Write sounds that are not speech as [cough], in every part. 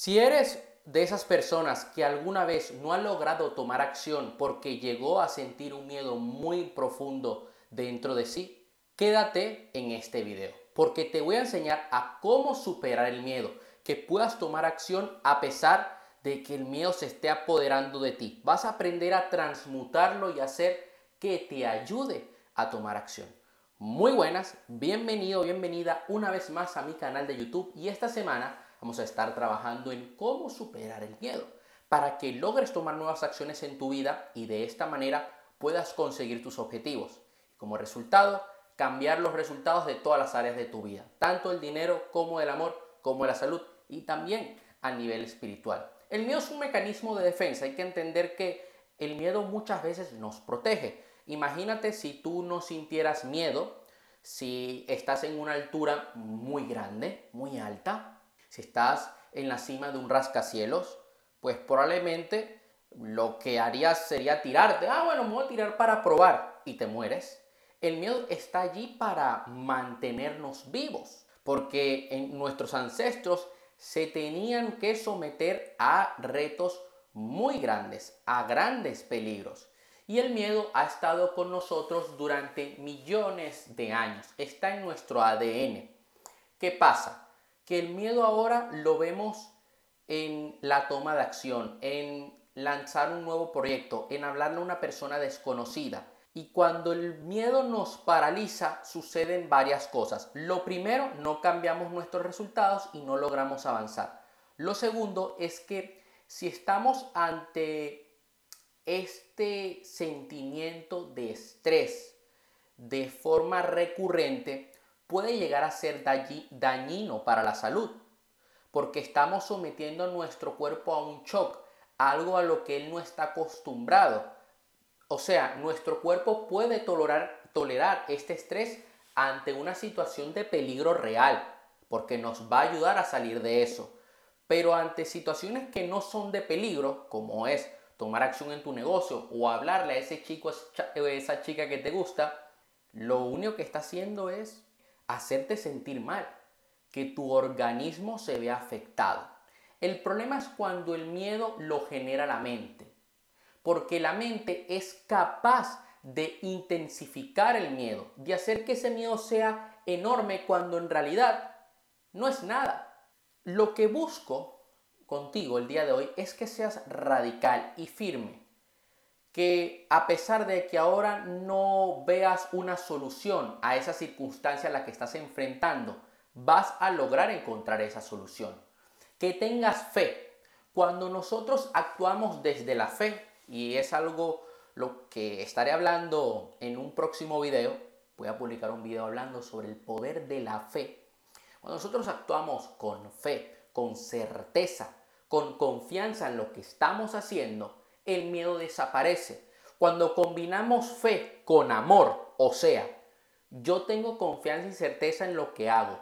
Si eres de esas personas que alguna vez no ha logrado tomar acción porque llegó a sentir un miedo muy profundo dentro de sí, quédate en este video, porque te voy a enseñar a cómo superar el miedo, que puedas tomar acción a pesar de que el miedo se esté apoderando de ti. Vas a aprender a transmutarlo y hacer que te ayude a tomar acción. Muy buenas, bienvenido, bienvenida una vez más a mi canal de YouTube y esta semana vamos a estar trabajando en cómo superar el miedo para que logres tomar nuevas acciones en tu vida y de esta manera puedas conseguir tus objetivos. Como resultado, cambiar los resultados de todas las áreas de tu vida, tanto el dinero como el amor, como la salud y también a nivel espiritual. El miedo es un mecanismo de defensa, hay que entender que el miedo muchas veces nos protege. Imagínate si tú no sintieras miedo, si estás en una altura muy grande, muy alta, si estás en la cima de un rascacielos, pues probablemente lo que harías sería tirarte. Ah, bueno, me voy a tirar para probar y te mueres. El miedo está allí para mantenernos vivos, porque en nuestros ancestros se tenían que someter a retos muy grandes, a grandes peligros. Y el miedo ha estado con nosotros durante millones de años, está en nuestro ADN. ¿Qué pasa? Que el miedo ahora lo vemos en la toma de acción, en lanzar un nuevo proyecto, en hablarle a una persona desconocida. Y cuando el miedo nos paraliza, suceden varias cosas. Lo primero, no cambiamos nuestros resultados y no logramos avanzar. Lo segundo es que si estamos ante este sentimiento de estrés de forma recurrente, puede llegar a ser dañino para la salud, porque estamos sometiendo a nuestro cuerpo a un shock, algo a lo que él no está acostumbrado o sea, nuestro cuerpo puede tolerar, tolerar este estrés ante una situación de peligro real, porque nos va a ayudar a salir de eso. Pero ante situaciones que no son de peligro, como es tomar acción en tu negocio o hablarle a ese chico o esa chica que te gusta, lo único que está haciendo es hacerte sentir mal, que tu organismo se vea afectado. El problema es cuando el miedo lo genera la mente porque la mente es capaz de intensificar el miedo, de hacer que ese miedo sea enorme cuando en realidad no es nada. Lo que busco contigo el día de hoy es que seas radical y firme, que a pesar de que ahora no veas una solución a esa circunstancia a la que estás enfrentando, vas a lograr encontrar esa solución. Que tengas fe. Cuando nosotros actuamos desde la fe, y es algo lo que estaré hablando en un próximo video. Voy a publicar un video hablando sobre el poder de la fe. Cuando nosotros actuamos con fe, con certeza, con confianza en lo que estamos haciendo, el miedo desaparece. Cuando combinamos fe con amor, o sea, yo tengo confianza y certeza en lo que hago,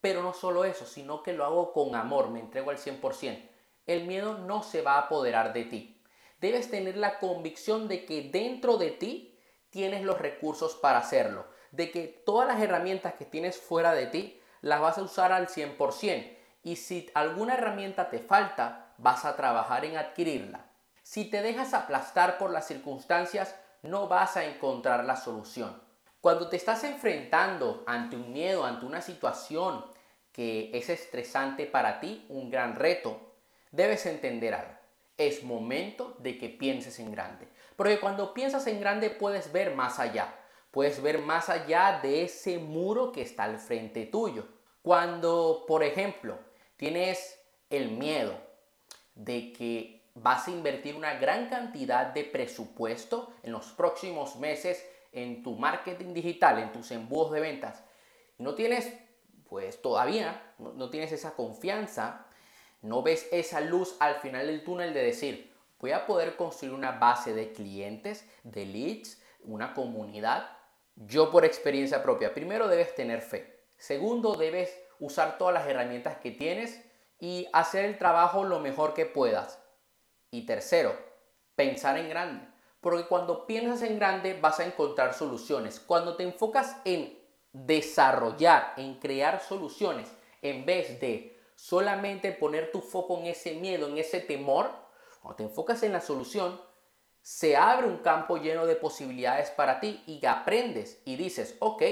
pero no solo eso, sino que lo hago con amor, me entrego al 100%. El miedo no se va a apoderar de ti debes tener la convicción de que dentro de ti tienes los recursos para hacerlo, de que todas las herramientas que tienes fuera de ti las vas a usar al 100% y si alguna herramienta te falta, vas a trabajar en adquirirla. Si te dejas aplastar por las circunstancias, no vas a encontrar la solución. Cuando te estás enfrentando ante un miedo, ante una situación que es estresante para ti, un gran reto, debes entender algo es momento de que pienses en grande. Porque cuando piensas en grande puedes ver más allá. Puedes ver más allá de ese muro que está al frente tuyo. Cuando, por ejemplo, tienes el miedo de que vas a invertir una gran cantidad de presupuesto en los próximos meses en tu marketing digital, en tus embudos de ventas, no tienes, pues todavía, no, no tienes esa confianza no ves esa luz al final del túnel de decir, voy a poder construir una base de clientes, de leads, una comunidad. Yo por experiencia propia, primero debes tener fe. Segundo, debes usar todas las herramientas que tienes y hacer el trabajo lo mejor que puedas. Y tercero, pensar en grande. Porque cuando piensas en grande vas a encontrar soluciones. Cuando te enfocas en desarrollar, en crear soluciones, en vez de solamente poner tu foco en ese miedo, en ese temor, cuando te enfocas en la solución, se abre un campo lleno de posibilidades para ti y aprendes y dices, ok,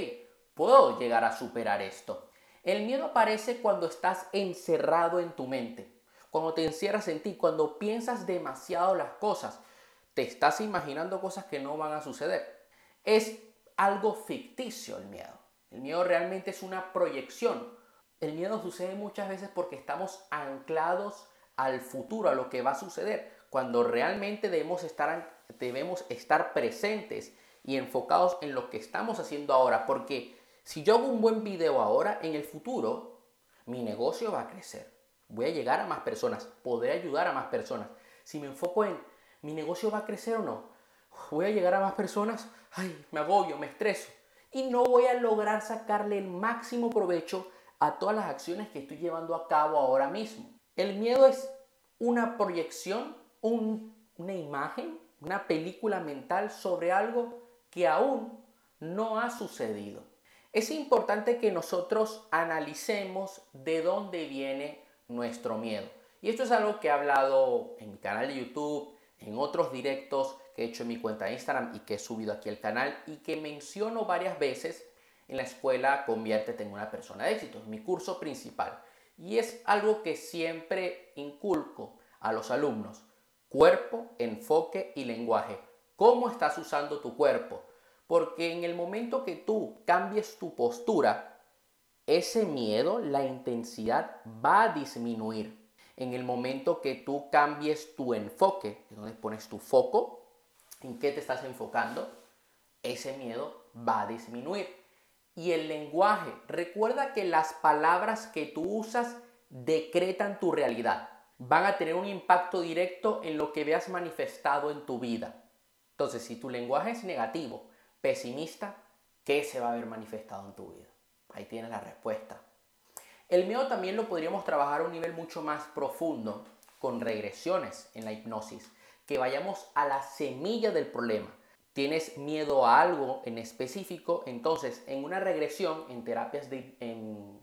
puedo llegar a superar esto. El miedo aparece cuando estás encerrado en tu mente, cuando te encierras en ti, cuando piensas demasiado las cosas, te estás imaginando cosas que no van a suceder. Es algo ficticio el miedo. El miedo realmente es una proyección. El miedo sucede muchas veces porque estamos anclados al futuro, a lo que va a suceder, cuando realmente debemos estar, debemos estar presentes y enfocados en lo que estamos haciendo ahora, porque si yo hago un buen video ahora, en el futuro mi negocio va a crecer. Voy a llegar a más personas, podré ayudar a más personas. Si me enfoco en mi negocio va a crecer o no, voy a llegar a más personas, ay, me agobio, me estreso y no voy a lograr sacarle el máximo provecho a todas las acciones que estoy llevando a cabo ahora mismo. El miedo es una proyección, una imagen, una película mental sobre algo que aún no ha sucedido. Es importante que nosotros analicemos de dónde viene nuestro miedo. Y esto es algo que he hablado en mi canal de YouTube, en otros directos que he hecho en mi cuenta de Instagram y que he subido aquí al canal y que menciono varias veces en la escuela Conviértete en una persona de éxito, mi curso principal. Y es algo que siempre inculco a los alumnos. Cuerpo, enfoque y lenguaje. ¿Cómo estás usando tu cuerpo? Porque en el momento que tú cambies tu postura, ese miedo, la intensidad va a disminuir en el momento que tú cambies tu enfoque, donde pones tu foco, en qué te estás enfocando, ese miedo va a disminuir. Y el lenguaje, recuerda que las palabras que tú usas decretan tu realidad, van a tener un impacto directo en lo que veas manifestado en tu vida. Entonces, si tu lenguaje es negativo, pesimista, ¿qué se va a ver manifestado en tu vida? Ahí tienes la respuesta. El miedo también lo podríamos trabajar a un nivel mucho más profundo con regresiones en la hipnosis, que vayamos a la semilla del problema. Tienes miedo a algo en específico, entonces en una regresión, en terapias de,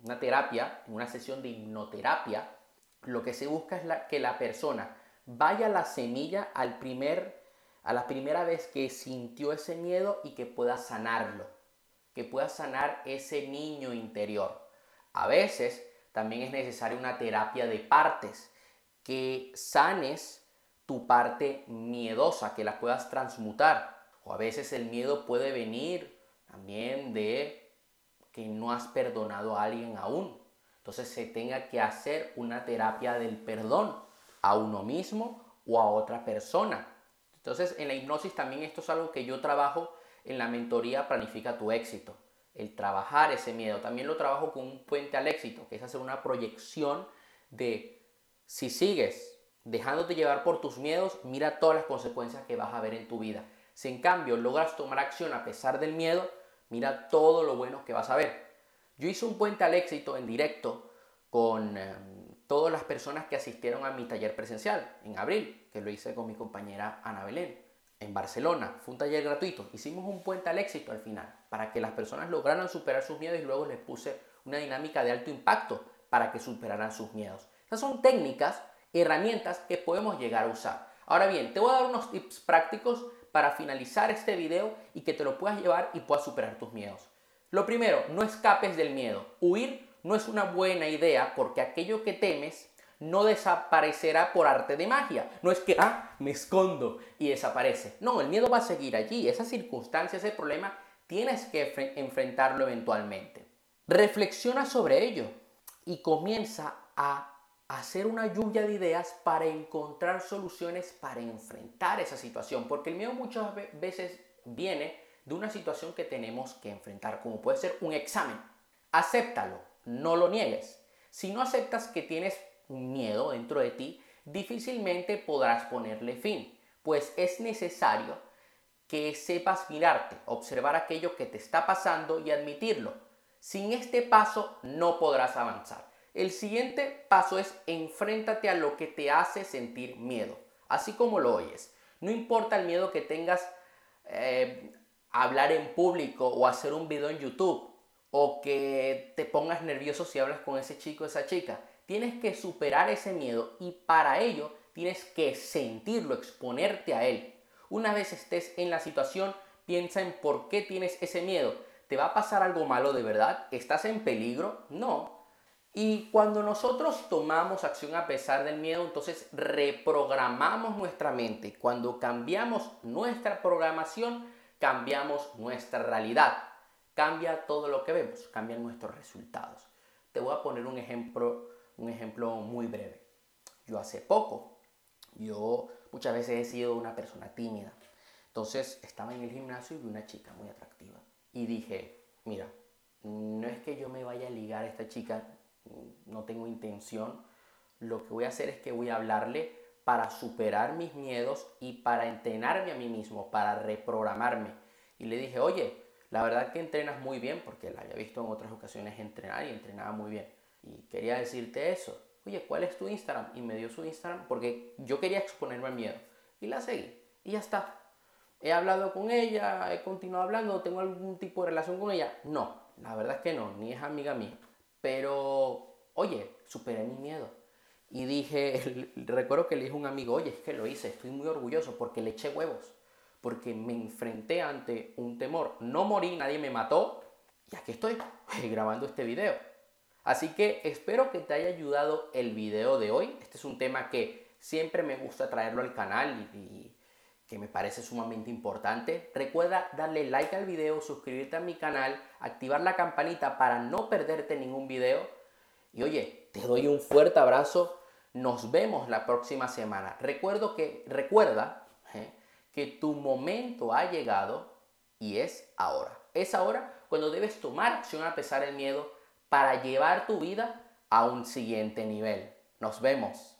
una terapia, en una sesión de hipnoterapia, lo que se busca es que la persona vaya a la semilla al primer, a la primera vez que sintió ese miedo y que pueda sanarlo, que pueda sanar ese niño interior. A veces también es necesaria una terapia de partes, que sanes tu parte miedosa, que la puedas transmutar. O a veces el miedo puede venir también de que no has perdonado a alguien aún. Entonces se tenga que hacer una terapia del perdón a uno mismo o a otra persona. Entonces en la hipnosis también esto es algo que yo trabajo en la mentoría Planifica tu éxito el trabajar ese miedo. También lo trabajo con un puente al éxito, que es hacer una proyección de si sigues dejándote llevar por tus miedos, mira todas las consecuencias que vas a ver en tu vida. Si en cambio logras tomar acción a pesar del miedo, mira todo lo bueno que vas a ver. Yo hice un puente al éxito en directo con em, todas las personas que asistieron a mi taller presencial en abril, que lo hice con mi compañera Ana Belén en Barcelona. Fue un taller gratuito. Hicimos un puente al éxito al final para que las personas lograran superar sus miedos y luego les puse una dinámica de alto impacto para que superaran sus miedos. Estas son técnicas, herramientas que podemos llegar a usar. Ahora bien, te voy a dar unos tips prácticos para finalizar este video y que te lo puedas llevar y puedas superar tus miedos. Lo primero, no escapes del miedo. Huir no es una buena idea porque aquello que temes no desaparecerá por arte de magia. No es que, ah, me escondo y desaparece. No, el miedo va a seguir allí. Esa circunstancia, ese problema, tienes que enfrentarlo eventualmente. Reflexiona sobre ello y comienza a hacer una lluvia de ideas para encontrar soluciones para enfrentar esa situación. Porque el miedo muchas veces viene de una situación que tenemos que enfrentar, como puede ser un examen. Acéptalo, no lo niegues. Si no aceptas que tienes un miedo dentro de ti, difícilmente podrás ponerle fin, pues es necesario que sepas mirarte, observar aquello que te está pasando y admitirlo. Sin este paso no podrás avanzar. El siguiente paso es enfréntate a lo que te hace sentir miedo, así como lo oyes. No importa el miedo que tengas eh, a hablar en público o hacer un video en YouTube o que te pongas nervioso si hablas con ese chico o esa chica tienes que superar ese miedo y para ello tienes que sentirlo, exponerte a él. Una vez estés en la situación, piensa en por qué tienes ese miedo. ¿Te va a pasar algo malo de verdad? ¿Estás en peligro? No. Y cuando nosotros tomamos acción a pesar del miedo, entonces reprogramamos nuestra mente. Cuando cambiamos nuestra programación, cambiamos nuestra realidad. Cambia todo lo que vemos, cambian nuestros resultados. Te voy a poner un ejemplo, un ejemplo muy breve. Yo hace poco yo muchas veces he sido una persona tímida. Entonces estaba en el gimnasio y vi una chica muy atractiva. Y dije, mira, no es que yo me vaya a ligar a esta chica, no tengo intención. Lo que voy a hacer es que voy a hablarle para superar mis miedos y para entrenarme a mí mismo, para reprogramarme. Y le dije, oye, la verdad que entrenas muy bien, porque la había visto en otras ocasiones entrenar y entrenaba muy bien. Y quería decirte eso oye, ¿cuál es tu Instagram? Y me dio su Instagram porque yo quería exponerme al miedo. Y la seguí. Y ya está. ¿He hablado con ella? ¿He continuado hablando? ¿Tengo algún tipo de relación con ella? No, la verdad es que no, ni es amiga mía. Pero, oye, superé mi miedo. Y dije, [laughs] recuerdo que le dije a un amigo, oye, es que lo hice, estoy muy orgulloso porque le eché huevos. Porque me enfrenté ante un temor. No morí, nadie me mató. Y aquí estoy [laughs] grabando este video. Así que espero que te haya ayudado el video de hoy. Este es un tema que siempre me gusta traerlo al canal y, que me parece sumamente importante. Recuerda darle like al video, suscribirte a mi canal, activar la campanita para no perderte ningún video. Y oye, te doy un fuerte abrazo. Nos vemos la próxima semana. Recuerdo que, recuerda ¿eh? que tu momento ha llegado y es ahora. Es ahora cuando debes tomar acción a pesar del miedo para llevar tu vida a un siguiente nivel. Nos vemos.